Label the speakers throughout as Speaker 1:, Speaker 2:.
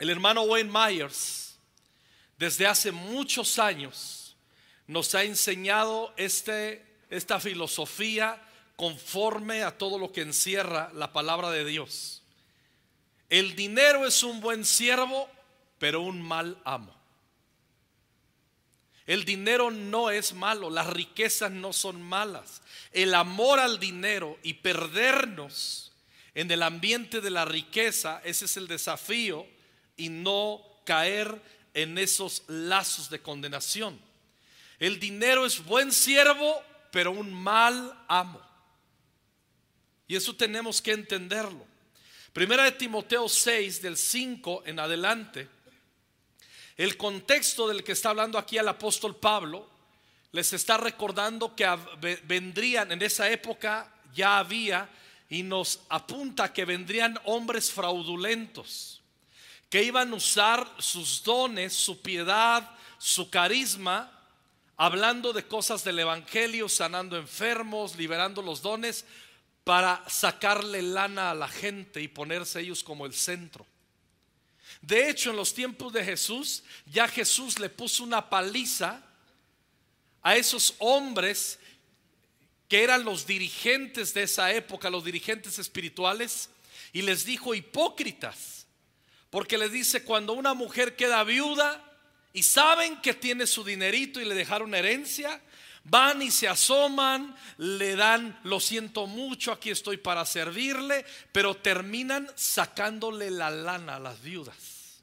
Speaker 1: El hermano Wayne Myers, desde hace muchos años, nos ha enseñado este, esta filosofía conforme a todo lo que encierra la palabra de Dios. El dinero es un buen siervo, pero un mal amo. El dinero no es malo, las riquezas no son malas. El amor al dinero y perdernos en el ambiente de la riqueza, ese es el desafío y no caer en esos lazos de condenación. El dinero es buen siervo, pero un mal amo. Y eso tenemos que entenderlo. Primera de Timoteo 6, del 5 en adelante, el contexto del que está hablando aquí el apóstol Pablo, les está recordando que vendrían, en esa época ya había, y nos apunta que vendrían hombres fraudulentos, que iban a usar sus dones, su piedad, su carisma, hablando de cosas del Evangelio, sanando enfermos, liberando los dones, para sacarle lana a la gente y ponerse ellos como el centro. De hecho, en los tiempos de Jesús, ya Jesús le puso una paliza a esos hombres que eran los dirigentes de esa época, los dirigentes espirituales, y les dijo hipócritas, porque les dice, cuando una mujer queda viuda y saben que tiene su dinerito y le dejaron herencia, Van y se asoman, le dan, lo siento mucho, aquí estoy para servirle, pero terminan sacándole la lana a las viudas.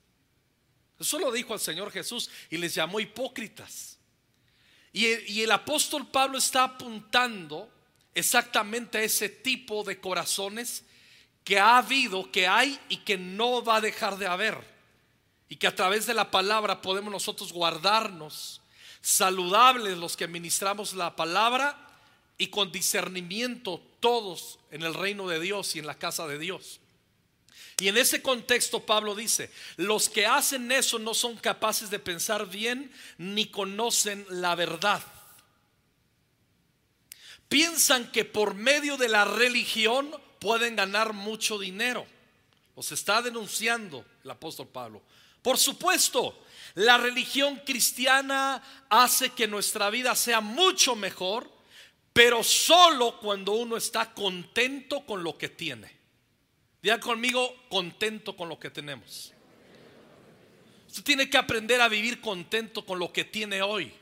Speaker 1: Eso lo dijo el Señor Jesús y les llamó hipócritas. Y el, y el apóstol Pablo está apuntando exactamente a ese tipo de corazones que ha habido, que hay y que no va a dejar de haber. Y que a través de la palabra podemos nosotros guardarnos saludables los que ministramos la palabra y con discernimiento todos en el reino de Dios y en la casa de Dios. Y en ese contexto Pablo dice, los que hacen eso no son capaces de pensar bien ni conocen la verdad. Piensan que por medio de la religión pueden ganar mucho dinero. Os está denunciando el apóstol Pablo. Por supuesto, la religión cristiana hace que nuestra vida sea mucho mejor, pero solo cuando uno está contento con lo que tiene. Diga conmigo, contento con lo que tenemos. Usted tiene que aprender a vivir contento con lo que tiene hoy.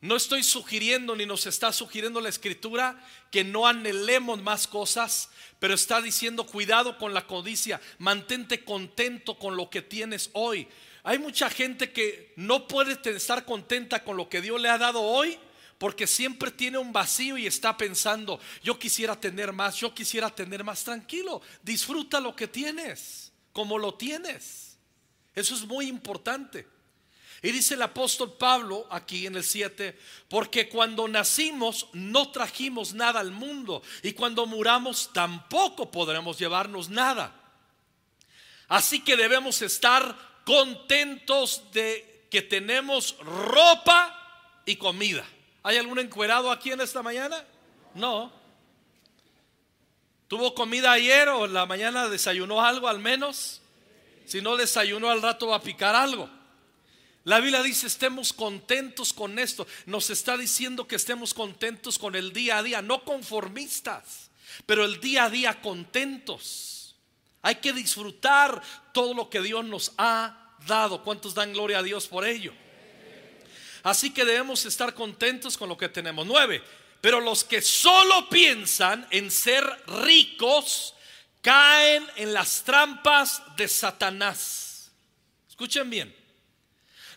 Speaker 1: No estoy sugiriendo ni nos está sugiriendo la escritura que no anhelemos más cosas, pero está diciendo cuidado con la codicia, mantente contento con lo que tienes hoy. Hay mucha gente que no puede estar contenta con lo que Dios le ha dado hoy porque siempre tiene un vacío y está pensando, yo quisiera tener más, yo quisiera tener más tranquilo. Disfruta lo que tienes, como lo tienes. Eso es muy importante. Y dice el apóstol Pablo aquí en el 7, porque cuando nacimos no trajimos nada al mundo y cuando muramos tampoco podremos llevarnos nada. Así que debemos estar contentos de que tenemos ropa y comida. ¿Hay algún encuerado aquí en esta mañana? No. ¿Tuvo comida ayer o en la mañana desayunó algo al menos? Si no desayunó al rato va a picar algo. La Biblia dice, estemos contentos con esto. Nos está diciendo que estemos contentos con el día a día, no conformistas, pero el día a día contentos. Hay que disfrutar todo lo que Dios nos ha dado. ¿Cuántos dan gloria a Dios por ello? Así que debemos estar contentos con lo que tenemos. Nueve. Pero los que solo piensan en ser ricos caen en las trampas de Satanás. Escuchen bien.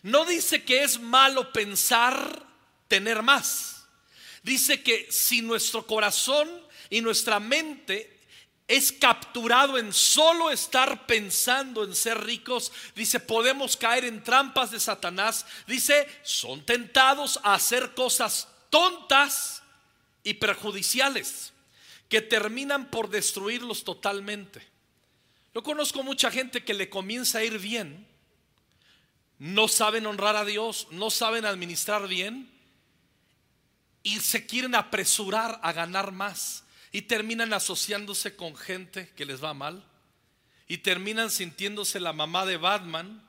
Speaker 1: No dice que es malo pensar tener más. Dice que si nuestro corazón y nuestra mente es capturado en solo estar pensando en ser ricos, dice, podemos caer en trampas de Satanás. Dice, son tentados a hacer cosas tontas y perjudiciales que terminan por destruirlos totalmente. Yo conozco mucha gente que le comienza a ir bien no saben honrar a Dios, no saben administrar bien y se quieren apresurar a ganar más y terminan asociándose con gente que les va mal y terminan sintiéndose la mamá de Batman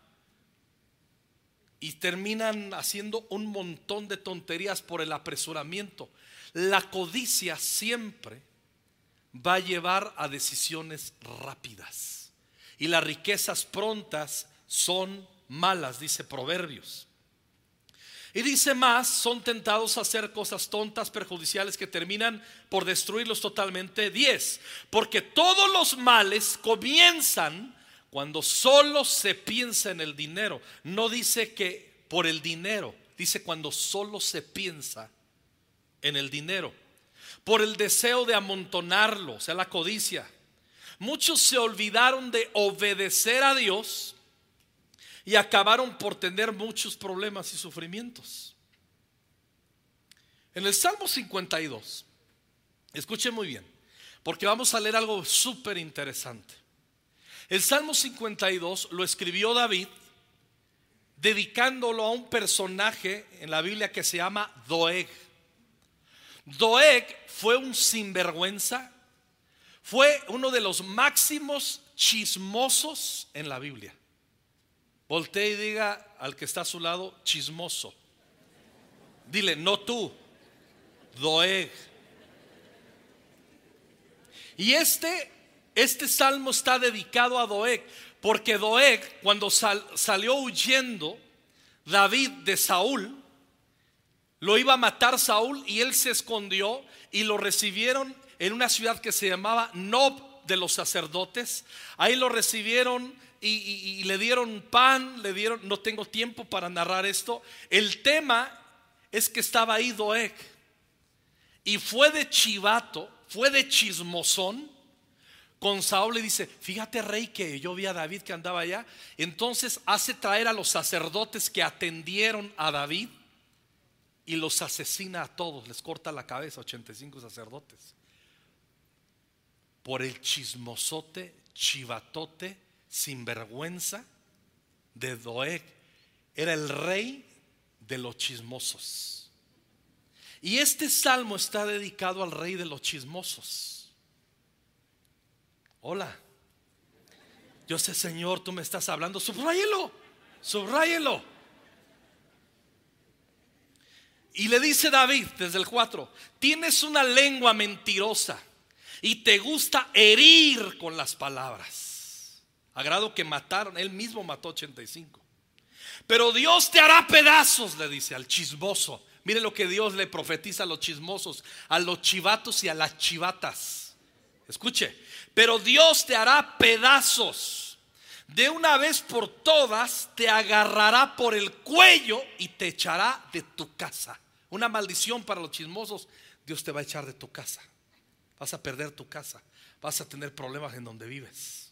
Speaker 1: y terminan haciendo un montón de tonterías por el apresuramiento. La codicia siempre va a llevar a decisiones rápidas y las riquezas prontas son malas, dice Proverbios. Y dice más, son tentados a hacer cosas tontas, perjudiciales que terminan por destruirlos totalmente. 10. Porque todos los males comienzan cuando solo se piensa en el dinero. No dice que por el dinero, dice cuando solo se piensa en el dinero. Por el deseo de amontonarlo, o sea, la codicia. Muchos se olvidaron de obedecer a Dios y acabaron por tener muchos problemas y sufrimientos. En el Salmo 52, escuchen muy bien, porque vamos a leer algo súper interesante. El Salmo 52 lo escribió David dedicándolo a un personaje en la Biblia que se llama Doeg. Doeg fue un sinvergüenza, fue uno de los máximos chismosos en la Biblia. Voltee y diga al que está a su lado, chismoso. Dile, no tú, Doeg. Y este, este salmo está dedicado a Doeg, porque Doeg, cuando salió huyendo David de Saúl, lo iba a matar Saúl y él se escondió y lo recibieron en una ciudad que se llamaba Nob de los sacerdotes. Ahí lo recibieron y, le dieron pan, le dieron, no tengo tiempo para narrar esto. El tema es que estaba ahí Doeg y fue de chivato, fue de chismosón. Con Saúl le dice, fíjate rey que yo vi a David que andaba allá. Entonces hace traer a los sacerdotes que atendieron a David y los asesina a todos, les corta la cabeza, 85 sacerdotes. Por el chismosote, chivatote sinvergüenza de Doeg. Era el rey de los chismosos. Y este salmo está dedicado al rey de los chismosos. Hola. Yo sé, Señor, tú me estás hablando. Subráyelo. Subráyelo. Y le dice David desde el 4, tienes una lengua mentirosa y te gusta herir con las palabras. A que mataron, él mismo mató 85. Pero Dios te hará pedazos, le dice al chismoso. Mire lo que Dios le profetiza a los chismosos, a los chivatos y a las chivatas. Escuche, pero Dios te hará pedazos. De una vez por todas te agarrará por el cuello y te echará de tu casa. Una maldición para los chismosos. Dios te va a echar de tu casa. Vas a perder tu casa. Vas a tener problemas en donde vives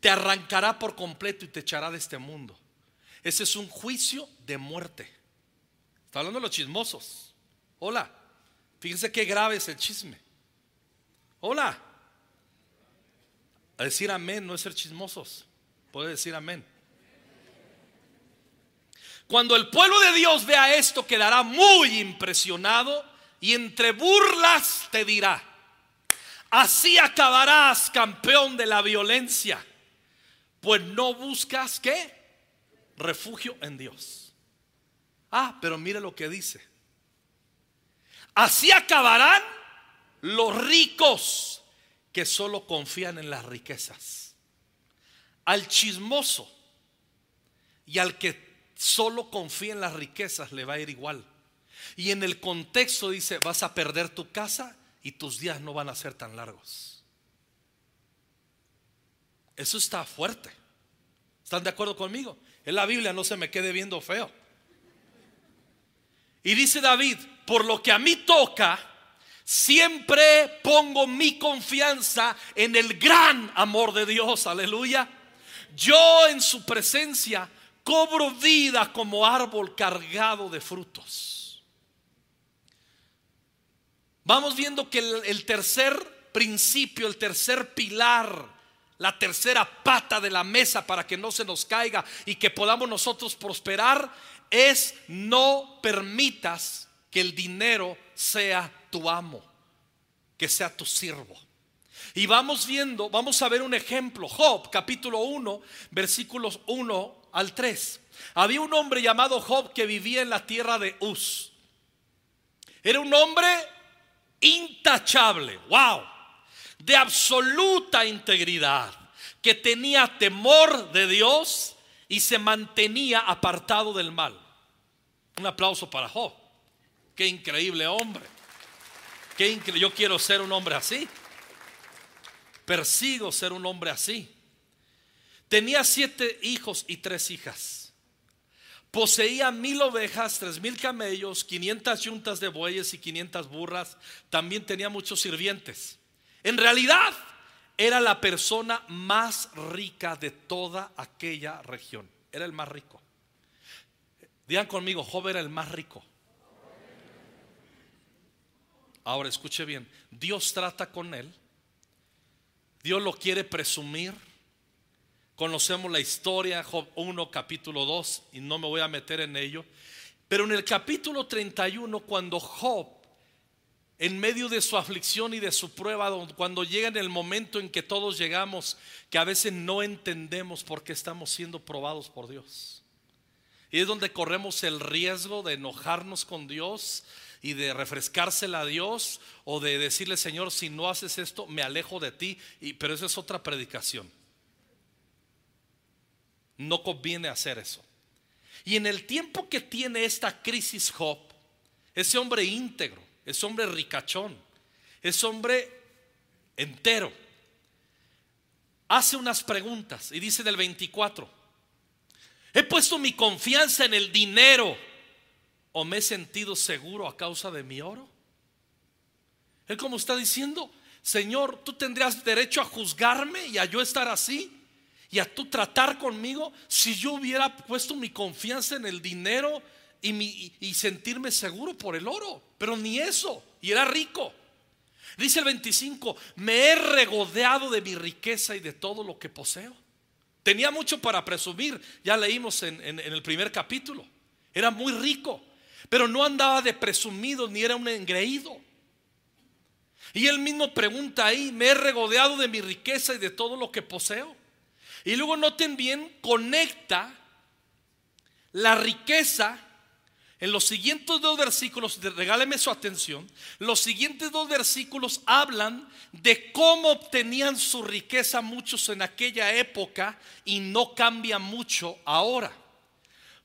Speaker 1: te arrancará por completo y te echará de este mundo. Ese es un juicio de muerte. Está hablando de los chismosos. Hola, fíjense qué grave es el chisme. Hola. A decir amén no es ser chismosos. Puede decir amén. Cuando el pueblo de Dios vea esto, quedará muy impresionado y entre burlas te dirá, así acabarás campeón de la violencia pues no buscas qué? Refugio en Dios. Ah, pero mire lo que dice. Así acabarán los ricos que solo confían en las riquezas. Al chismoso y al que solo confía en las riquezas le va a ir igual. Y en el contexto dice, vas a perder tu casa y tus días no van a ser tan largos. Eso está fuerte. ¿Están de acuerdo conmigo? En la Biblia no se me quede viendo feo. Y dice David, por lo que a mí toca, siempre pongo mi confianza en el gran amor de Dios. Aleluya. Yo en su presencia cobro vida como árbol cargado de frutos. Vamos viendo que el, el tercer principio, el tercer pilar la tercera pata de la mesa para que no se nos caiga y que podamos nosotros prosperar es no permitas que el dinero sea tu amo, que sea tu siervo. Y vamos viendo, vamos a ver un ejemplo. Job, capítulo 1, versículos 1 al 3. Había un hombre llamado Job que vivía en la tierra de Uz. Era un hombre intachable, wow, de absoluta integridad, que tenía temor de Dios y se mantenía apartado del mal. Un aplauso para Job. Qué increíble hombre. Qué. Yo quiero ser un hombre así. Persigo ser un hombre así. Tenía siete hijos y tres hijas. Poseía mil ovejas, tres mil camellos, quinientas yuntas de bueyes y quinientas burras. También tenía muchos sirvientes. En realidad, era la persona más rica de toda aquella región. Era el más rico. Digan conmigo, Job era el más rico. Ahora escuche bien, Dios trata con él Dios lo quiere presumir. Conocemos la historia, Job 1, capítulo 2, y no me voy a meter en ello. Pero en el capítulo 31, cuando Job, en medio de su aflicción y de su prueba, cuando llega en el momento en que todos llegamos, que a veces no entendemos por qué estamos siendo probados por Dios. Y es donde corremos el riesgo de enojarnos con Dios y de refrescársela a Dios o de decirle, Señor, si no haces esto, me alejo de ti. Y, pero eso es otra predicación. No conviene hacer eso. Y en el tiempo que tiene esta crisis Job, ese hombre íntegro, ese hombre ricachón, ese hombre entero, hace unas preguntas y dice del 24, he puesto mi confianza en el dinero o me he sentido seguro a causa de mi oro? Él como está diciendo, Señor, tú tendrías derecho a juzgarme y a yo estar así y a tú tratar conmigo si yo hubiera puesto mi confianza en el dinero y, sentirme seguro por el oro. Pero ni eso, y era rico. Dice el 25, me he regodeado de mi riqueza y de todo lo que poseo. Tenía mucho para presumir, ya leímos en, en el primer capítulo. Era muy rico. Pero no andaba de presumido ni era un engreído. Y él mismo pregunta ahí, me he regodeado de mi riqueza y de todo lo que poseo. Y luego noten bien, conecta la riqueza en los siguientes dos versículos, regáleme su atención, los siguientes dos versículos hablan de cómo obtenían su riqueza muchos en aquella época y no cambia mucho ahora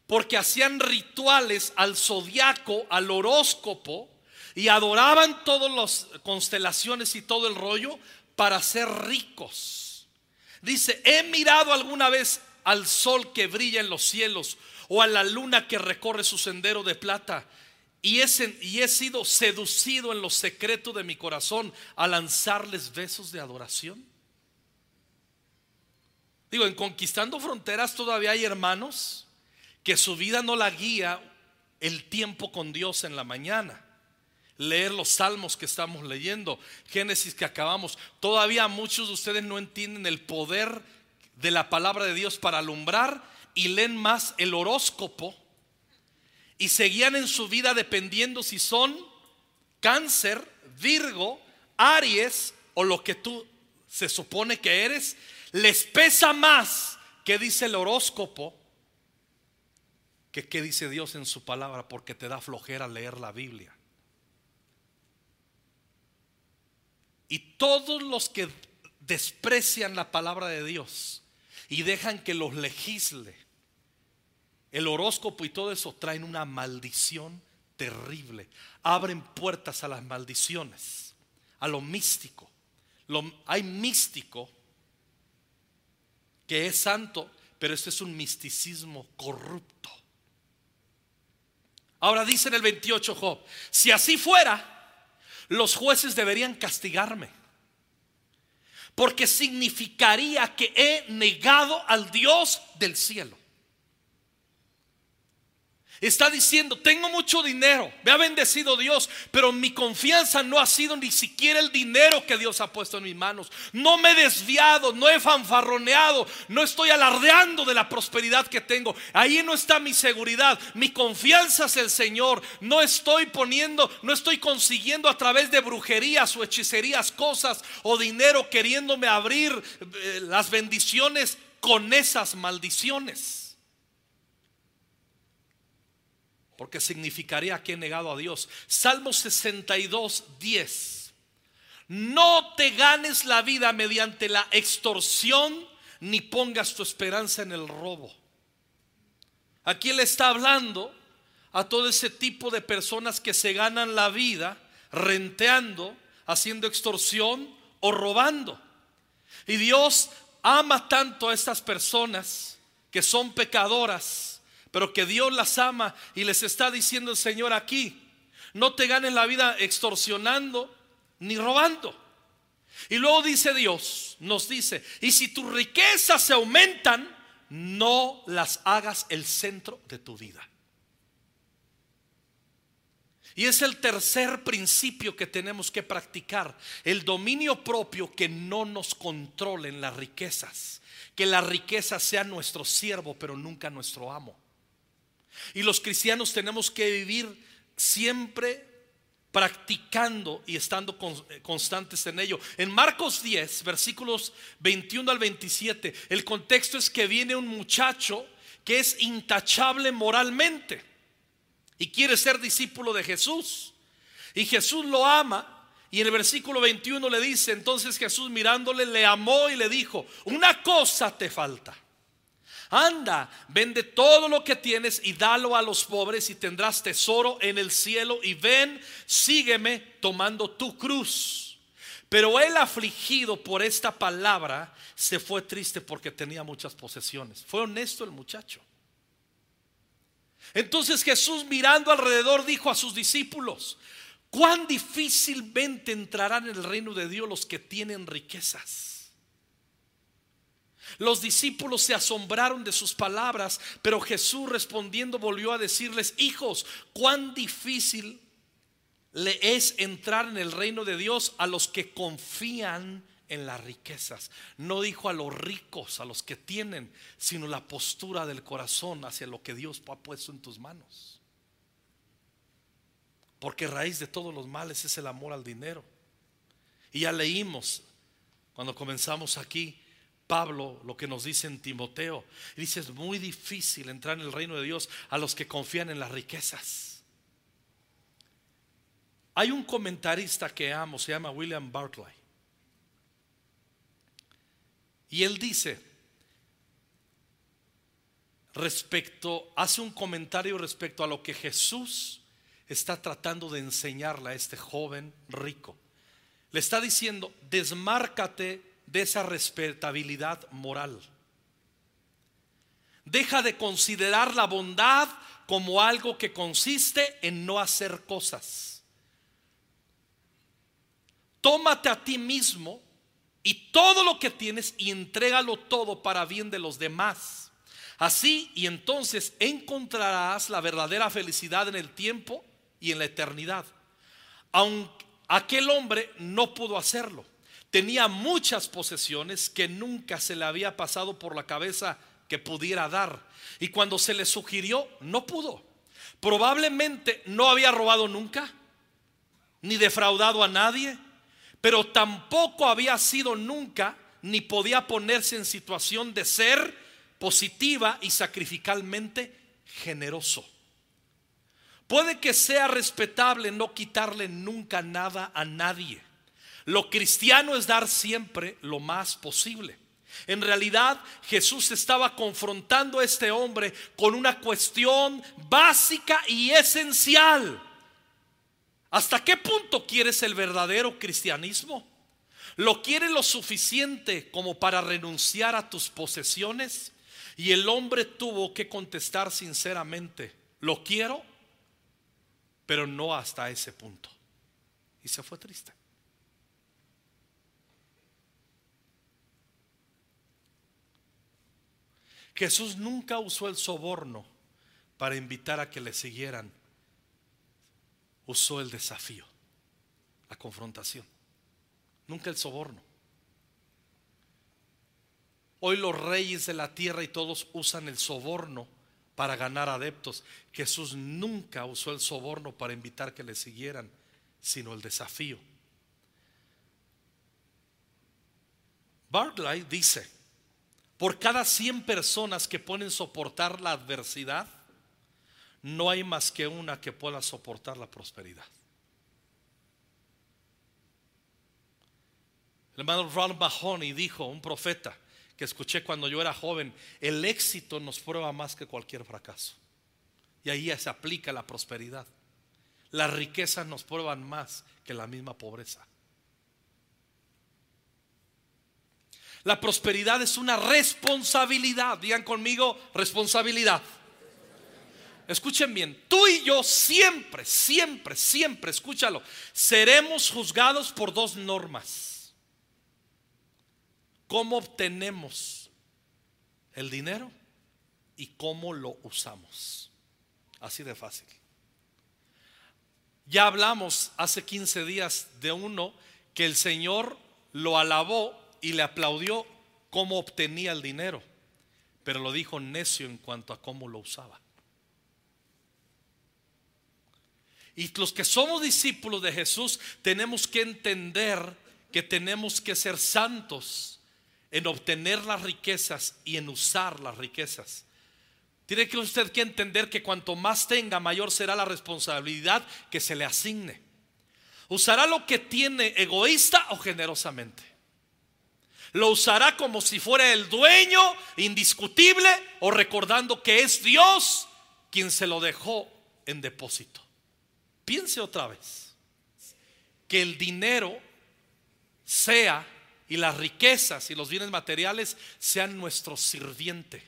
Speaker 1: porque hacían rituales al zodiaco, al horóscopo, y adoraban todas las constelaciones y todo el rollo para ser ricos. Dice, he mirado alguna vez al sol que brilla en los cielos o a la luna que recorre su sendero de plata y he, sido seducido en lo secreto de mi corazón a lanzarles besos de adoración. Digo, en Conquistando Fronteras todavía hay hermanos que su vida no la guía el tiempo con Dios en la mañana. Leer los salmos que estamos leyendo, Génesis que acabamos. Todavía muchos de ustedes no entienden el poder de la palabra de Dios para alumbrar y leen más el horóscopo y seguían en su vida dependiendo si son cáncer, Virgo, Aries o lo que tú se supone que eres. Les pesa más que dice el horóscopo que qué dice Dios en su palabra porque te da flojera leer la Biblia. Y todos los que desprecian la palabra de Dios y dejan que los legisle, el horóscopo y todo eso traen una maldición terrible. Abren puertas a las maldiciones, a lo místico. hay místico que es santo, pero este es un misticismo corrupto. Ahora dice en el 28 Job, si así fuera, los jueces deberían castigarme. Porque significaría que he negado al Dios del cielo. Está diciendo, tengo mucho dinero, me ha bendecido Dios, pero mi confianza no ha sido ni siquiera el dinero que Dios ha puesto en mis manos. No me he desviado, no he fanfarroneado, no estoy alardeando de la prosperidad que tengo. Ahí no está mi seguridad, mi confianza es el Señor. No estoy poniendo, no estoy consiguiendo a través de brujerías o hechicerías cosas o dinero queriéndome abrir eh, las bendiciones con esas maldiciones. Porque significaría que he negado a Dios. Salmo 62, 10. No te ganes la vida mediante la extorsión, ni pongas tu esperanza en el robo. Aquí él está hablando a todo ese tipo de personas que se ganan la vida renteando, haciendo extorsión o robando. Y Dios ama tanto a estas personas que son pecadoras pero que Dios las ama y les está diciendo el Señor aquí, no te ganes la vida extorsionando ni robando. Y luego dice Dios, nos dice, y si tus riquezas se aumentan, no las hagas el centro de tu vida. Y es el tercer principio que tenemos que practicar, el dominio propio que no nos controlen las riquezas, que la riqueza sea nuestro siervo, pero nunca nuestro amo. Y los cristianos tenemos que vivir siempre practicando y estando eh, constantes en ello. En Marcos 10, versículos 21 al 27, el contexto es que viene un muchacho que es intachable moralmente y quiere ser discípulo de Jesús. Y Jesús lo ama. Y en el versículo 21 le dice, entonces Jesús mirándole le amó y le dijo, una cosa te falta anda, vende todo lo que tienes y dalo a los pobres y tendrás tesoro en el cielo y ven, sígueme tomando tu cruz. Pero él afligido por esta palabra se fue triste porque tenía muchas posesiones. Fue honesto el muchacho. Entonces Jesús mirando alrededor dijo a sus discípulos, cuán difícilmente entrarán en el reino de Dios los que tienen riquezas. Los discípulos se asombraron de sus palabras, pero Jesús respondiendo volvió a decirles, hijos, cuán difícil le es entrar en el reino de Dios a los que confían en las riquezas. No dijo a los ricos, a los que tienen, sino la postura del corazón hacia lo que Dios ha puesto en tus manos. Porque raíz de todos los males es el amor al dinero. Y ya leímos cuando comenzamos aquí Pablo lo que nos dice en Timoteo. Dice, es muy difícil entrar en el reino de Dios a los que confían en las riquezas. Hay un comentarista que amo, se llama William Barclay. Y él dice, respecto, hace un comentario respecto a lo que Jesús está tratando de enseñarle a este joven rico. Le está diciendo, desmárcate de esa respetabilidad moral. Deja de considerar la bondad como algo que consiste en no hacer cosas. Tómate a ti mismo y todo lo que tienes y entrégalo todo para bien de los demás. Así y entonces encontrarás la verdadera felicidad en el tiempo y en la eternidad. Aunque aquel hombre no pudo hacerlo tenía muchas posesiones que nunca se le había pasado por la cabeza que pudiera dar. Y cuando se le sugirió, no pudo. Probablemente no había robado nunca, ni defraudado a nadie, pero tampoco había sido nunca, ni podía ponerse en situación de ser positiva y sacrificalmente generoso. Puede que sea respetable no quitarle nunca nada a nadie lo cristiano es dar siempre lo más posible. En realidad Jesús estaba confrontando a este hombre con una cuestión básica y esencial. ¿Hasta qué punto quieres el verdadero cristianismo? ¿Lo quieres lo suficiente como para renunciar a tus posesiones? Y el hombre tuvo que contestar sinceramente, lo quiero, pero no hasta ese punto. Y se fue triste. Jesús nunca usó el soborno para invitar a que le siguieran, usó el desafío, la confrontación, nunca el soborno. Hoy los reyes de la tierra y todos usan el soborno para ganar adeptos. Jesús nunca usó el soborno para invitar que le siguieran, sino el desafío. Barclay dice, por cada 100 personas que pueden soportar la adversidad, no hay más que una que pueda soportar la prosperidad. El hermano Ron Mahoney dijo, un profeta que escuché cuando yo era joven, el éxito nos prueba más que cualquier fracaso. Y ahí se aplica la prosperidad. Las riquezas nos prueban más que la misma pobreza. La prosperidad es una responsabilidad. Digan conmigo, responsabilidad. Escuchen bien, tú y yo siempre, siempre, siempre, escúchalo, seremos juzgados por dos normas. ¿Cómo obtenemos el dinero y cómo lo usamos? Así de fácil. Ya hablamos hace 15 días de uno que el Señor lo alabó y le aplaudió cómo obtenía el dinero, pero lo dijo necio en cuanto a cómo lo usaba. Y los que somos discípulos de Jesús tenemos que entender que tenemos que ser santos en obtener las riquezas y en usar las riquezas. Tiene que usted que entender que cuanto más tenga, mayor será la responsabilidad que se le asigne. Usará lo que tiene egoísta o generosamente lo usará como si fuera el dueño indiscutible o recordando que es Dios quien se lo dejó en depósito. Piense otra vez que el dinero sea y las riquezas y los bienes materiales sean nuestro sirviente,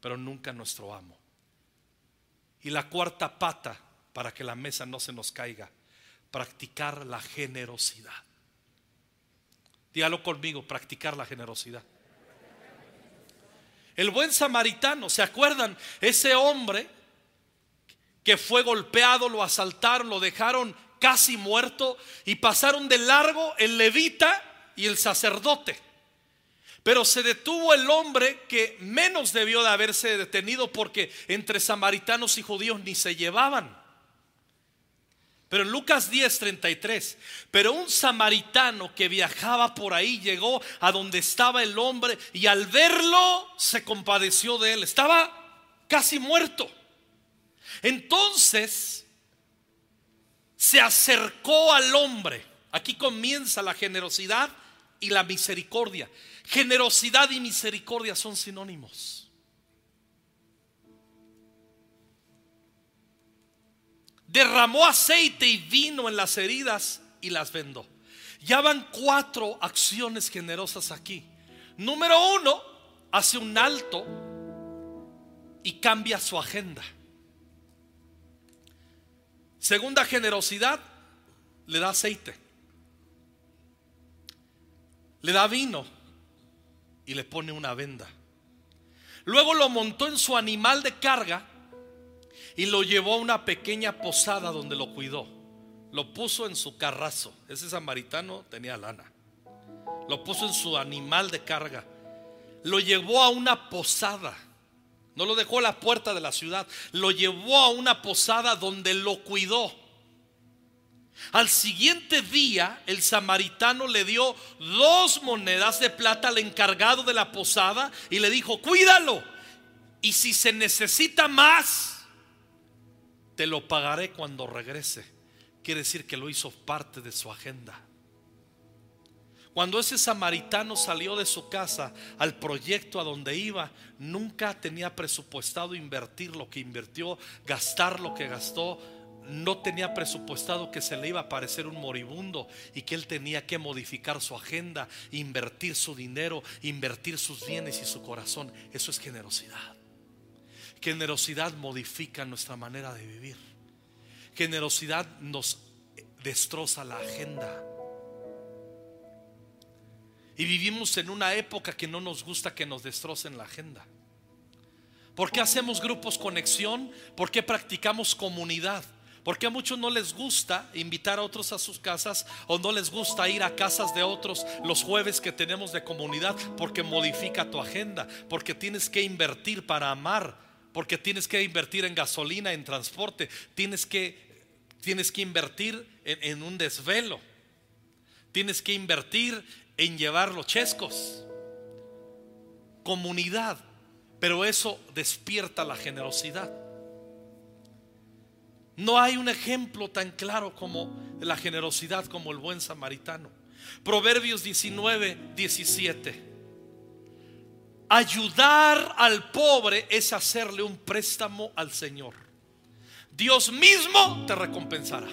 Speaker 1: pero nunca nuestro amo. Y la cuarta pata para que la mesa no se nos caiga, practicar la generosidad. Dígalo conmigo, practicar la generosidad. El buen samaritano, ¿se acuerdan? Ese hombre que fue golpeado, lo asaltaron, lo dejaron casi muerto y pasaron de largo el levita y el sacerdote. Pero se detuvo el hombre que menos debió de haberse detenido porque entre samaritanos y judíos ni se llevaban. Pero en Lucas 10:33, pero un samaritano que viajaba por ahí llegó a donde estaba el hombre y al verlo se compadeció de él. Estaba casi muerto. Entonces se acercó al hombre. Aquí comienza la generosidad y la misericordia. Generosidad y misericordia son sinónimos. Derramó aceite y vino en las heridas y las vendó. Ya van cuatro acciones generosas aquí. Número uno, hace un alto y cambia su agenda. Segunda generosidad, le da aceite. Le da vino y le pone una venda. Luego lo montó en su animal de carga y lo llevó a una pequeña posada donde lo cuidó. Lo puso en su carrazo. Ese samaritano tenía lana. Lo puso en su animal de carga. Lo llevó a una posada. No lo dejó a la puerta de la ciudad. Lo llevó a una posada donde lo cuidó. Al siguiente día el samaritano le dio dos monedas de plata al encargado de la posada y le dijo, cuídalo. Y si se necesita más, te lo pagaré cuando regrese. Quiere decir que lo hizo parte de su agenda. Cuando ese samaritano salió de su casa al proyecto a donde iba, nunca tenía presupuestado invertir lo que invirtió, gastar lo que gastó. No tenía presupuestado que se le iba a parecer un moribundo y que él tenía que modificar su agenda, invertir su dinero, invertir sus bienes y su corazón. Eso es generosidad. Generosidad modifica nuestra manera de vivir. Generosidad nos destroza la agenda. Y vivimos en una época que no nos gusta que nos destrocen la agenda. ¿Por qué hacemos grupos conexión? ¿Por qué practicamos comunidad? Porque a muchos no les gusta invitar a otros a sus casas o no les gusta ir a casas de otros los jueves que tenemos de comunidad porque modifica tu agenda, porque tienes que invertir para amar, porque tienes que invertir en gasolina, en transporte, tienes que, tienes que invertir en, un desvelo, tienes que invertir en llevar los chescos. Comunidad, pero eso despierta la generosidad. No hay un ejemplo tan claro como la generosidad como el buen samaritano. Proverbios 19, 17. Ayudar al pobre es hacerle un préstamo al Señor. Dios mismo te recompensará.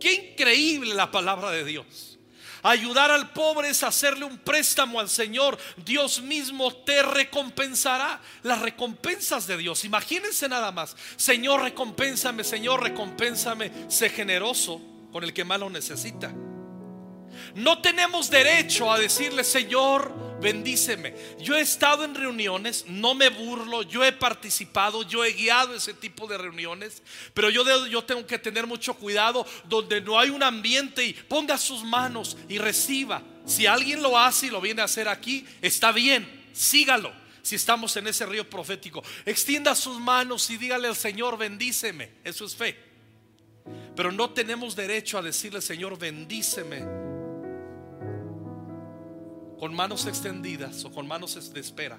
Speaker 1: Qué increíble la palabra de Dios. Ayudar al pobre es hacerle un préstamo al Señor. Dios mismo te recompensará. Las recompensas de Dios. Imagínense nada más. Señor, recompénsame, Señor, recompénsame. Sé generoso con el que más lo necesita. No tenemos derecho a decirle, Señor, bendíceme. Yo he estado en reuniones, no me burlo, yo he participado, yo he guiado ese tipo de reuniones, pero yo, yo tengo que tener mucho cuidado donde no hay un ambiente y ponga sus manos y reciba. Si alguien lo hace y lo viene a hacer aquí, está bien, sígalo. Si estamos en ese río profético, extienda sus manos y dígale al Señor, bendíceme. Eso es fe. Pero no tenemos derecho a decirle, Señor, bendíceme con manos extendidas o con manos de espera,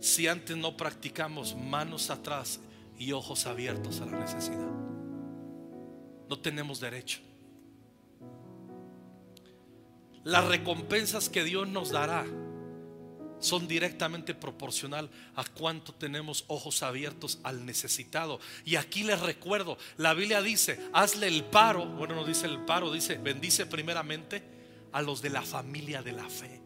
Speaker 1: si antes no practicamos manos atrás y ojos abiertos a la necesidad. No tenemos derecho. Las recompensas que Dios nos dará son directamente proporcional a cuánto tenemos ojos abiertos al necesitado. Y aquí les recuerdo, la Biblia dice, hazle el paro, bueno, no dice el paro, dice, bendice primeramente a los de la familia de la fe.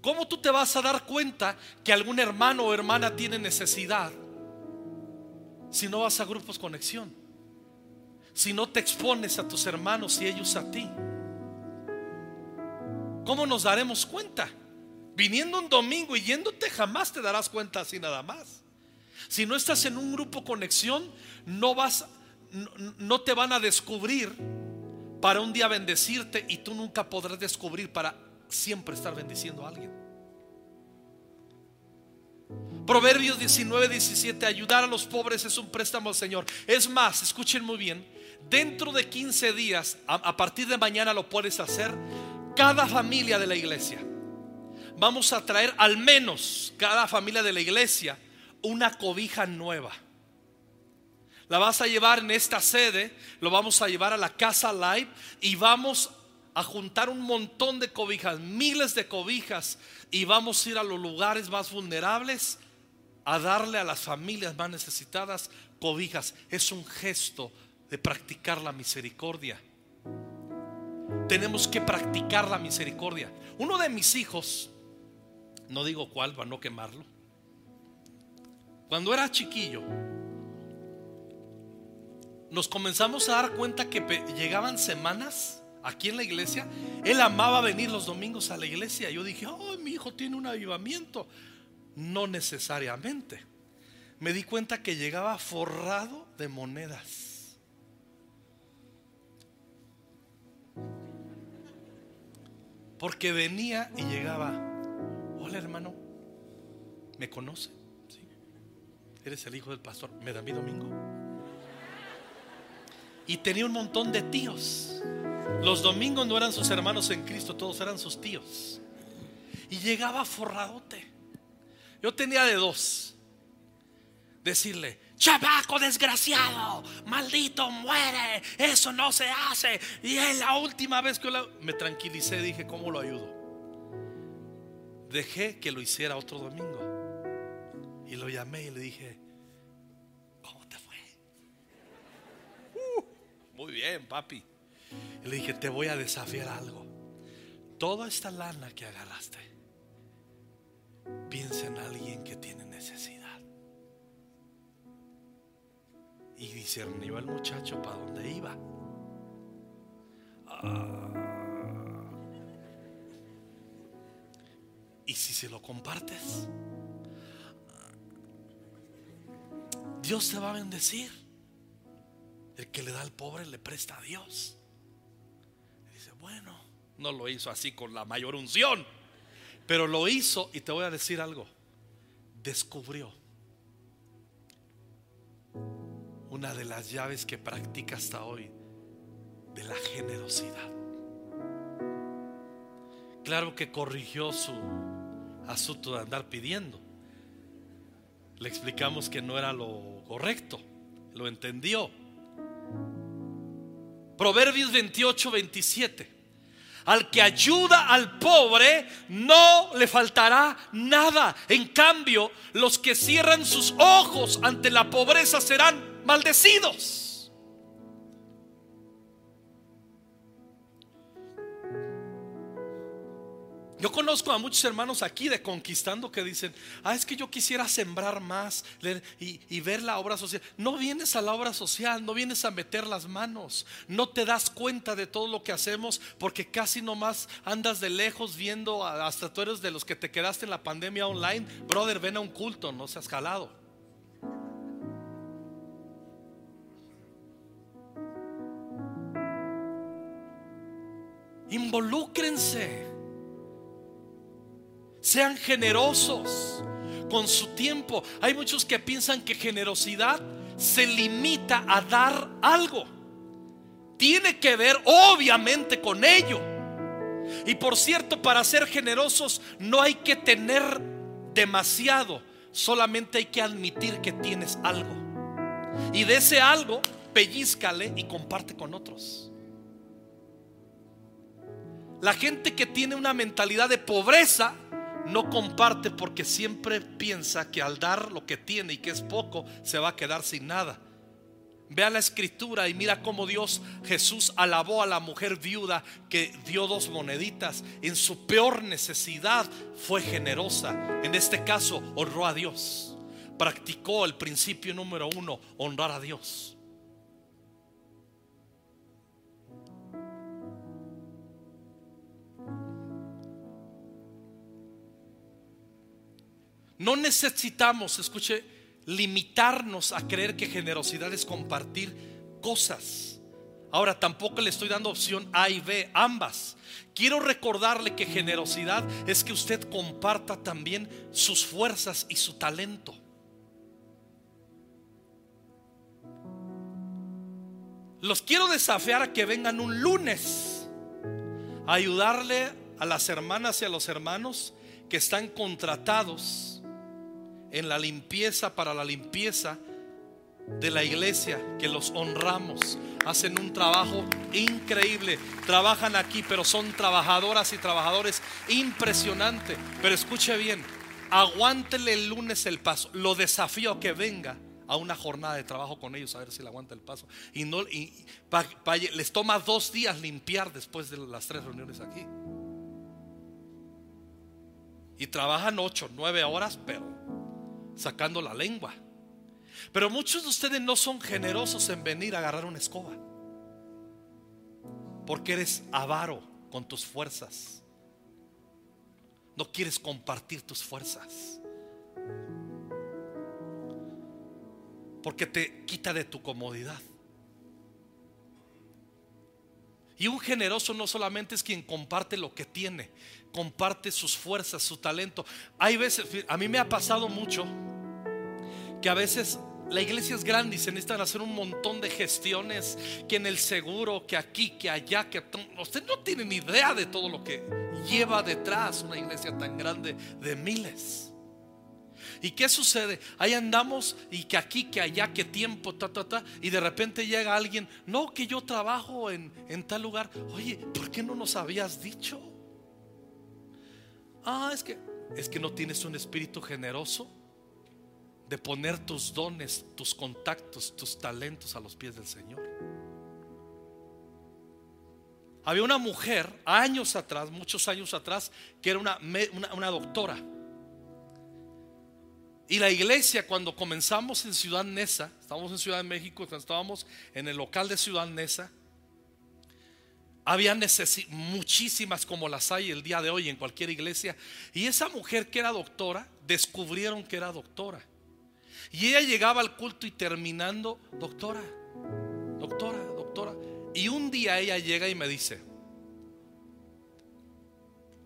Speaker 1: ¿Cómo tú te vas a dar cuenta que algún hermano o hermana tiene necesidad si no vas a grupos conexión? Si no te expones a tus hermanos y ellos a ti. ¿Cómo nos daremos cuenta? Viniendo un domingo y yéndote jamás te darás cuenta así nada más. Si no estás en un grupo conexión, no vas no, no te van a descubrir para un día bendecirte y tú nunca podrás descubrir para siempre estar bendiciendo a alguien. Proverbios 19, 17, ayudar a los pobres es un préstamo al Señor. Es más, escuchen muy bien, dentro de 15 días, a, a partir de mañana lo puedes hacer, cada familia de la iglesia. Vamos a traer al menos cada familia de la iglesia una cobija nueva la vas a llevar en esta sede, lo vamos a llevar a la casa live y vamos a juntar un montón de cobijas, miles de cobijas y vamos a ir a los lugares más vulnerables a darle a las familias más necesitadas cobijas. Es un gesto de practicar la misericordia. Tenemos que practicar la misericordia. Uno de mis hijos, no digo cuál para no quemarlo, cuando era chiquillo, nos comenzamos a dar cuenta que llegaban semanas aquí en la iglesia. Él amaba venir los domingos a la iglesia. Yo dije, oh, mi hijo tiene un avivamiento. No necesariamente. Me di cuenta que llegaba forrado de monedas. Porque venía y llegaba, hola hermano, ¿me conoce? ¿Sí? ¿Eres el hijo del pastor? ¿Me da mi domingo? Y tenía un montón de tíos. Los domingos no eran sus hermanos en Cristo, todos eran sus tíos. Y llegaba forradote. Yo tenía de dos. Decirle, chapaco desgraciado, maldito muere, eso no se hace. Y es la última vez que me tranquilicé, dije, ¿cómo lo ayudo? Dejé que lo hiciera otro domingo. Y lo llamé y le dije, Muy bien, papi. Y le dije, te voy a desafiar algo. Toda esta lana que agarraste, piensa en alguien que tiene necesidad. Y discernió el muchacho para dónde iba. Ah. Y si si lo compartes, Dios te va a bendecir. El que le da al pobre le presta a Dios. dice, bueno, no lo hizo así con la mayor unción, pero lo hizo y te voy a decir algo. Descubrió una de las llaves que practica hasta hoy de la generosidad. Claro que corrigió su asunto de andar pidiendo. Le explicamos que no era lo correcto. Lo entendió. Proverbios 28, 27. Al que ayuda al pobre no le faltará nada. En cambio, los que cierran sus ojos ante la pobreza serán maldecidos. Yo conozco a muchos hermanos aquí de Conquistando que dicen, ah, es que yo quisiera sembrar más y, ver la obra social. No vienes a la obra social, no vienes a meter las manos, no te das cuenta de todo lo que hacemos porque casi nomás andas de lejos viendo, hasta tú eres de los que te quedaste en la pandemia online. Brother, ven a un culto, no seas jalado. Involúcrense. Sean generosos con su tiempo. Hay muchos que piensan que generosidad se limita a dar algo. Tiene que ver obviamente con ello. Y por cierto, para ser generosos no hay que tener demasiado, solamente hay que admitir que tienes algo. Y de ese algo, pellizcale y comparte con otros. La gente que tiene una mentalidad de pobreza no comparte porque siempre piensa que al dar lo que tiene y que es poco, se va a quedar sin nada. Vea la escritura y mira cómo Dios Jesús alabó a la mujer viuda que dio dos moneditas. En su peor necesidad fue generosa. En este caso honró a Dios. Practicó el principio número uno, honrar a Dios. No necesitamos, escuche, limitarnos a creer que generosidad es compartir cosas. Ahora, tampoco le estoy dando opción A y B, ambas. Quiero recordarle que generosidad es que usted comparta también sus fuerzas y su talento. Los quiero desafiar a que vengan un lunes a ayudarle a las hermanas y a los hermanos que están contratados en la limpieza para la limpieza de la iglesia, que los honramos. Hacen un trabajo increíble. Trabajan aquí, pero son trabajadoras y trabajadores impresionante. Pero escuche bien, aguántele el lunes el paso. Lo desafío a que venga a una jornada de trabajo con ellos a ver si le aguanta el paso. Y no les toma dos días limpiar después de las tres reuniones aquí. Y trabajan ocho, nueve horas, pero sacando la lengua. Pero muchos de ustedes no son generosos en venir a agarrar una escoba. Porque eres avaro con tus fuerzas. No quieres compartir tus fuerzas. Porque te quita de tu comodidad. Y un generoso no solamente es quien comparte lo que tiene, comparte sus fuerzas, su talento. Hay veces, a mí me ha pasado mucho que a veces la iglesia es grande y se necesitan hacer un montón de gestiones, que en el seguro, que aquí, que allá, que usted no tiene ni idea de todo lo que lleva detrás una iglesia tan grande de miles. ¿Y qué sucede? Ahí andamos y que aquí, que allá, que tiempo, ta, ta, ta. Y de repente llega alguien, no, que yo trabajo en, en tal lugar. Oye, ¿por qué no nos habías dicho? Ah, es que, es que no tienes un espíritu generoso de poner tus dones, tus contactos, tus talentos a los pies del Señor. Había una mujer años atrás, muchos años atrás, que era una, una, doctora. Y la iglesia, cuando comenzamos en Ciudad Neza, estábamos en Ciudad de México, estábamos en el local de Ciudad Neza, Había muchísimas como las hay el día de hoy en cualquier iglesia. Y esa mujer que era doctora, descubrieron que era doctora. Y ella llegaba al culto y terminando, doctora, doctora, doctora. Y un día ella llega y me dice,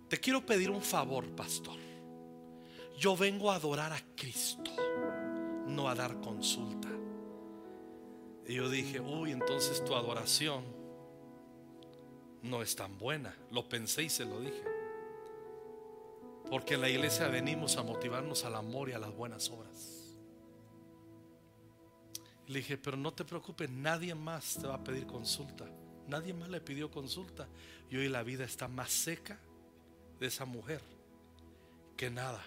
Speaker 1: te quiero pedir un favor, pastor. Yo vengo a adorar a Cristo, no a dar consulta. Y yo dije, uy, entonces tu adoración no es tan buena. Lo pensé y se lo dije. Porque en la iglesia venimos a motivarnos al amor y a las buenas obras. Le dije, pero no te preocupes, nadie más te va a pedir consulta. Nadie más le pidió consulta. Y hoy la vida está más seca de esa mujer que nada.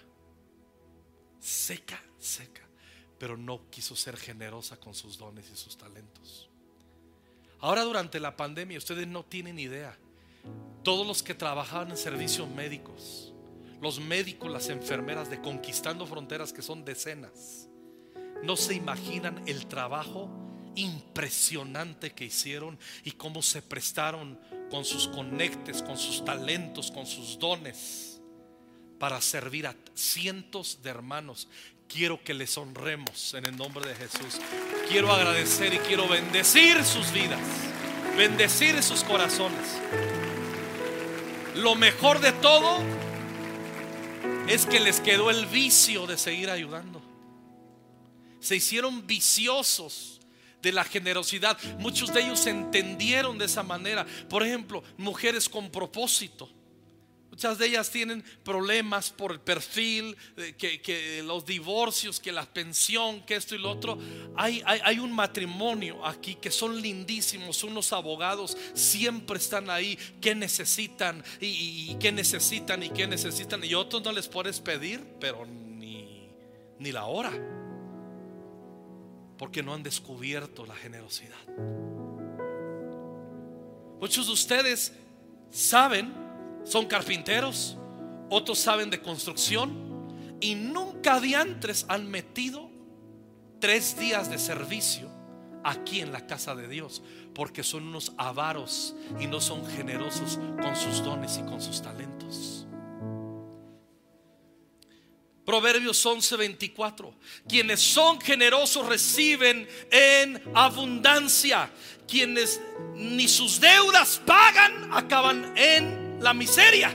Speaker 1: Seca, seca. Pero no quiso ser generosa con sus dones y sus talentos. Ahora durante la pandemia ustedes no tienen idea. Todos los que trabajaban en servicios médicos, los médicos, las enfermeras de Conquistando Fronteras, que son decenas, no se imaginan el trabajo impresionante que hicieron y cómo se prestaron con sus conectes, con sus talentos, con sus dones para servir a cientos de hermanos quiero que les honremos en el nombre de Jesús. Quiero agradecer y quiero bendecir sus vidas, bendecir sus corazones. Lo mejor de todo es que les quedó el vicio de seguir ayudando. Se hicieron viciosos de la generosidad. Muchos de ellos entendieron de esa manera. Por ejemplo, mujeres con propósito Muchas de ellas tienen problemas por el perfil, eh, que, los divorcios, que la pensión, que esto y lo otro. Hay, hay, un matrimonio aquí que son lindísimos, unos abogados siempre están ahí, que necesitan y, qué necesitan y qué necesitan. Y otros no les puedes pedir, pero ni, ni la hora, porque no han descubierto la generosidad. Muchos de ustedes saben son carpinteros, otros saben de construcción y nunca diantres han metido tres días de servicio aquí en la casa de Dios, porque son unos avaros y no son generosos con sus dones y con sus talentos. Proverbios 11:24. Quienes son generosos reciben en abundancia. Quienes ni sus deudas pagan acaban en la miseria.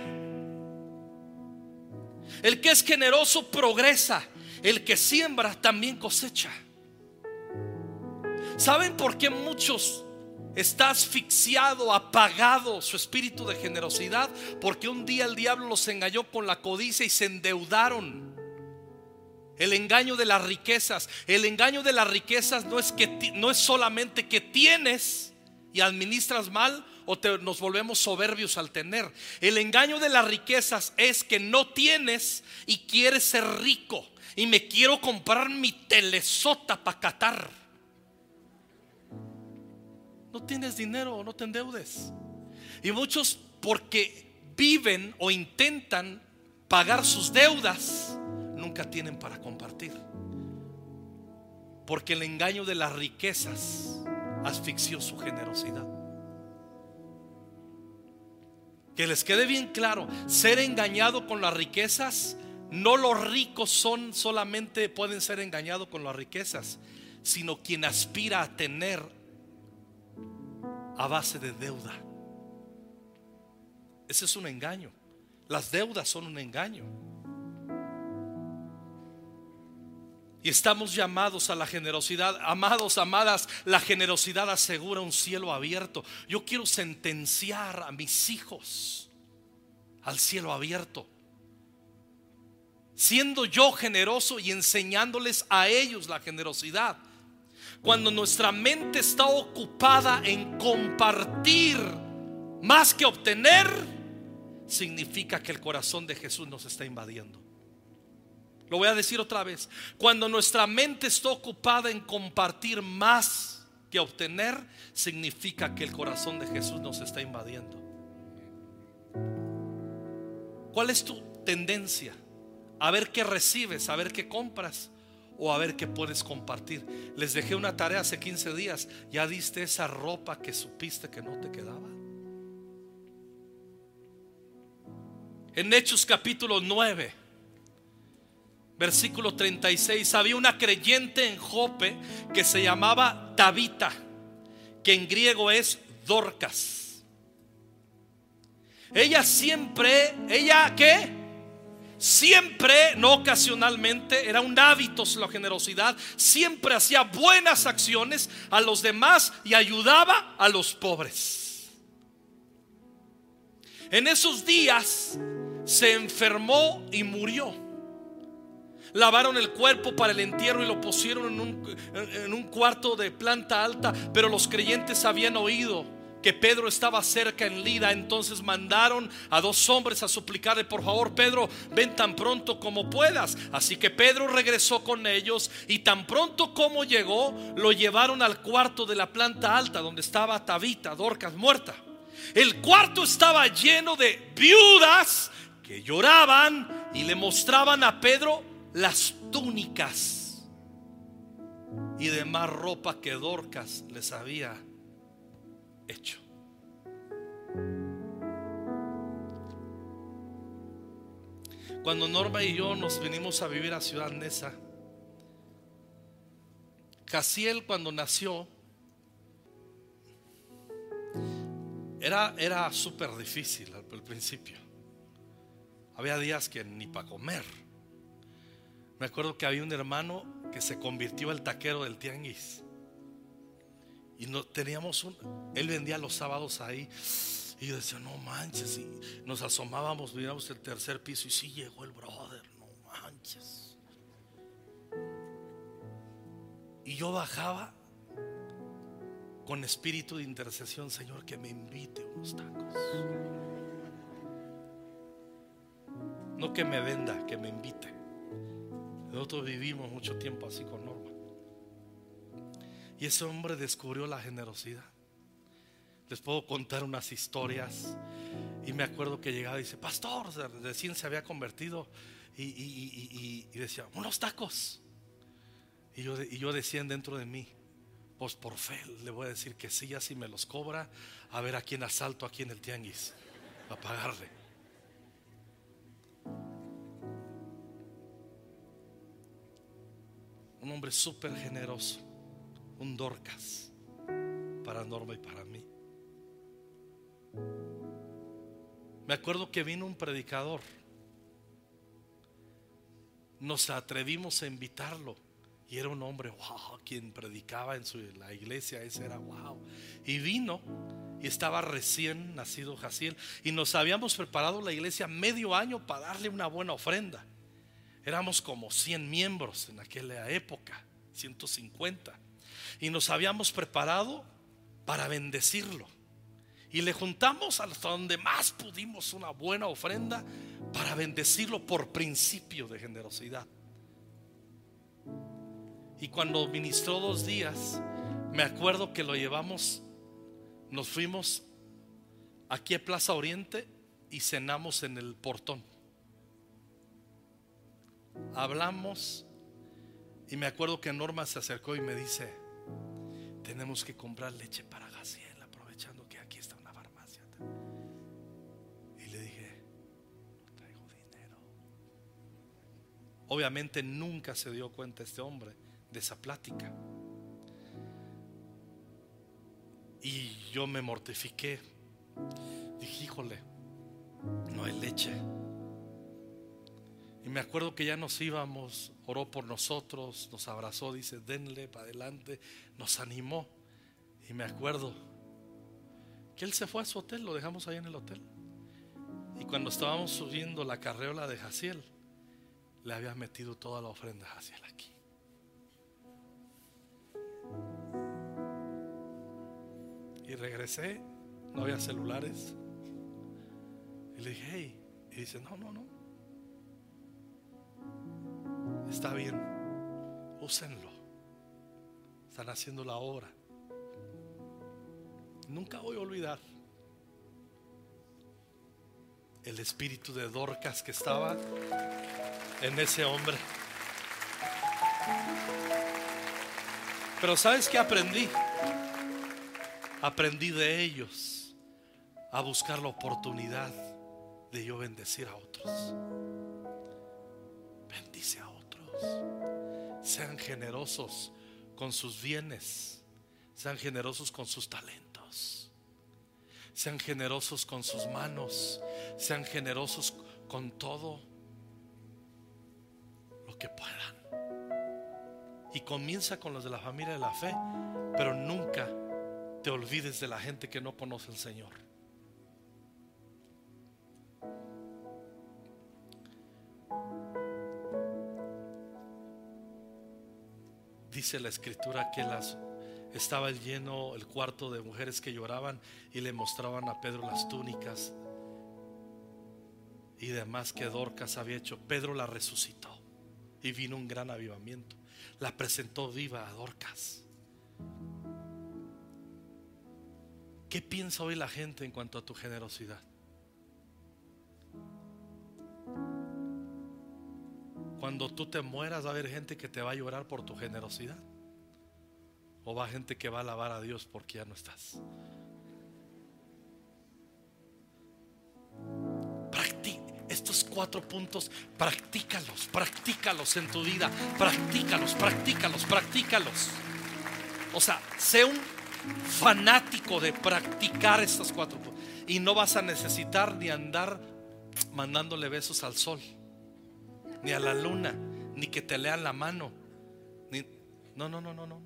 Speaker 1: El que es generoso progresa. El que siembra también cosecha. ¿Saben por qué muchos está asfixiado, apagado su espíritu de generosidad? Porque un día el diablo los engañó con la codicia y se endeudaron. El engaño de las riquezas. El engaño de las riquezas no es que no es solamente que tienes y administras mal o nos volvemos soberbios al tener. El engaño de las riquezas es que no tienes y quieres ser rico y me quiero comprar mi telesota para catar. No tienes dinero, no te endeudes. Y muchos porque viven o intentan pagar sus deudas, nunca tienen para compartir. Porque el engaño de las riquezas asfixió su generosidad. Que les quede bien claro, ser engañado con las riquezas, no los ricos son solamente pueden ser engañados con las riquezas, sino quien aspira a tener a base de deuda. Ese es un engaño. Las deudas son un engaño. Y estamos llamados a la generosidad. Amados, amadas, la generosidad asegura un cielo abierto. Yo quiero sentenciar a mis hijos al cielo abierto. Siendo yo generoso y enseñándoles a ellos la generosidad. Cuando nuestra mente está ocupada en compartir más que obtener, significa que el corazón de Jesús nos está invadiendo. Lo voy a decir otra vez. Cuando nuestra mente está ocupada en compartir más que obtener, significa que el corazón de Jesús nos está invadiendo. ¿Cuál es tu tendencia? A ver qué recibes, a ver qué compras o a ver qué puedes compartir. Les dejé una tarea hace 15 días. ¿Ya diste esa ropa que supiste que no te quedaba? En Hechos capítulo 9, versículo 36, había una creyente en Jope que se llamaba Tabita, que en griego es Dorcas. Ella siempre, ella qué? Siempre, no ocasionalmente, era un hábito la generosidad, siempre hacía buenas acciones a los demás y ayudaba a los pobres. En esos días se enfermó y murió. Lavaron el cuerpo para el entierro y lo pusieron en un, en un cuarto de planta alta, pero los creyentes habían oído que Pedro estaba cerca en Lida, entonces mandaron a dos hombres a suplicarle, por favor, Pedro, ven tan pronto como puedas. Así que Pedro regresó con ellos y tan pronto como llegó, lo llevaron al cuarto de la planta alta donde estaba Tabita, Dorcas, muerta. El cuarto estaba lleno de viudas que lloraban y le mostraban a Pedro las túnicas y demás ropa que Dorcas les había hecho. Cuando Norma y yo nos venimos a vivir a Ciudad Neza, Casiel cuando nació era, era súper difícil al principio. Había días que ni para comer. Me acuerdo que había un hermano que se convirtió al taquero del tianguis. Y no teníamos un, él vendía los sábados ahí. Y yo decía, no manches. Y nos asomábamos, mirábamos el tercer piso y sí llegó el brother, no manches. Y yo bajaba con espíritu de intercesión, Señor, que me invite unos tacos. No que me venda, que me invite. Nosotros vivimos mucho tiempo así con Norma. Y ese hombre descubrió la generosidad. Les puedo contar unas historias. Y me acuerdo que llegaba y dice, pastor, recién se había convertido. Y, decía, unos tacos. Y yo, y yo decía dentro de mí, pues por fe le voy a decir que sí, así me los cobra. A ver a quién asalto aquí en el tianguis. A pagarle. Un hombre súper generoso un Dorcas para Norma y para mí. Me acuerdo que vino un predicador. Nos atrevimos a invitarlo. Y era un hombre, wow, quien predicaba en su, la iglesia, ese era wow. Y vino y estaba recién nacido Jaciel. Y nos habíamos preparado la iglesia medio año para darle una buena ofrenda. Éramos como 100 miembros en aquella época, 150 y nos habíamos preparado para bendecirlo. Y le juntamos hasta donde más pudimos una buena ofrenda para bendecirlo por principio de generosidad. Y cuando ministró dos días, me acuerdo que lo llevamos, nos fuimos aquí a Plaza Oriente y cenamos en el portón. Hablamos y me acuerdo que Norma se acercó y me dice, tenemos que comprar leche para Gaciel, aprovechando que aquí está una farmacia. Y le dije, no traigo dinero. Obviamente nunca se dio cuenta este hombre de esa plática. Y yo me mortifiqué. Dije, híjole, no hay leche. Y me acuerdo que ya nos íbamos, oró por nosotros, nos abrazó, dice, denle para adelante, nos animó. Y me acuerdo que él se fue a su hotel, lo dejamos ahí en el hotel. Y cuando estábamos subiendo la carreola de Jaciel, le había metido toda la ofrenda a Jaciel aquí. Y regresé, no había celulares. Y le dije, hey, y dice, no, no, no. Está bien, úsenlo. Están haciendo la obra. Nunca voy a olvidar el espíritu de Dorcas que estaba en ese hombre. Pero ¿sabes qué aprendí? Aprendí de ellos a buscar la oportunidad de yo bendecir a otros. Bendice a otros. Sean generosos con sus bienes. Sean generosos con sus talentos. Sean generosos con sus manos. Sean generosos con todo lo que puedan. Y comienza con los de la familia de la fe, pero nunca te olvides de la gente que no conoce al Señor. Dice la escritura que las estaba lleno el cuarto de mujeres que lloraban y le mostraban a Pedro las túnicas y demás que Dorcas había hecho. Pedro la resucitó y vino un gran avivamiento. La presentó viva a Dorcas. ¿Qué piensa hoy la gente en cuanto a tu generosidad? Cuando tú te mueras va a haber gente que te va a llorar por tu generosidad. O va gente que va a alabar a Dios porque ya no estás. estos cuatro puntos, practícalos, practícalos en tu vida, practícalos, practícalos, practícalos. O sea, sé un fanático de practicar estos cuatro puntos. Y no vas a necesitar ni andar mandándole besos al sol, ni a la luna, ni que te lean la mano. Ni, no, no, no, no, no.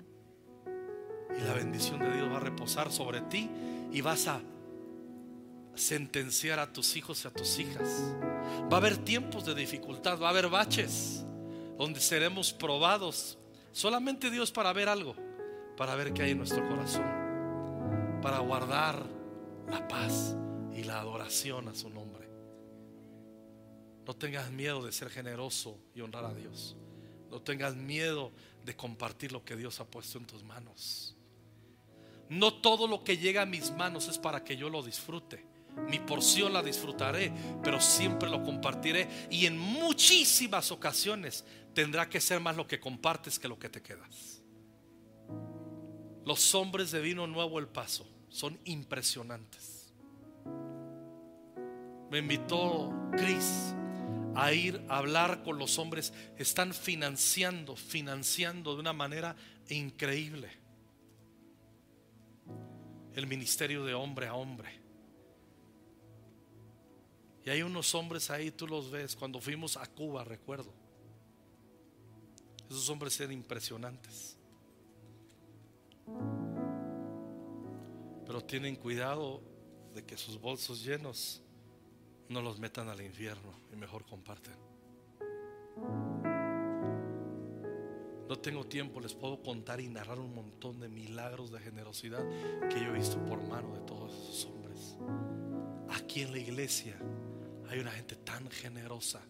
Speaker 1: Y la bendición de Dios va a reposar sobre ti y vas a sentenciar a tus hijos y a tus hijas. Va a haber tiempos de dificultad, va a haber baches donde seremos probados. Solamente Dios para ver algo, para ver qué hay en nuestro corazón, para guardar la paz y la adoración a su nombre. No tengas miedo de ser generoso y honrar a Dios. No tengas miedo de compartir lo que Dios ha puesto en tus manos. No todo lo que llega a mis manos es para que yo lo disfrute. Mi porción la disfrutaré, pero siempre lo compartiré. Y en muchísimas ocasiones tendrá que ser más lo que compartes que lo que te quedas. Los hombres de vino nuevo el paso son impresionantes. Me invitó Chris a ir a hablar con los hombres. Están financiando, financiando de una manera increíble el ministerio de hombre a hombre. Y hay unos hombres ahí, tú los ves, cuando fuimos a Cuba, recuerdo. Esos hombres eran impresionantes. Pero tienen cuidado de que sus bolsos llenos no los metan al infierno y mejor comparten. No tengo tiempo, les puedo contar y narrar un montón de milagros de generosidad que yo he visto por mano de todos esos hombres. Aquí en la iglesia hay una gente tan generosa.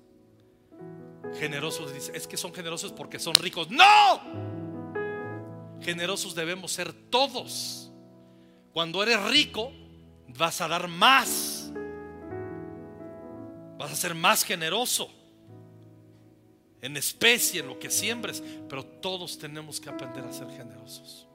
Speaker 1: Generosos dice, es que son generosos porque son ricos. No. Generosos debemos ser todos. Cuando eres rico, vas a dar más. Vas a ser más generoso. En especie, en lo que siembres. Pero todos tenemos que aprender a ser generosos.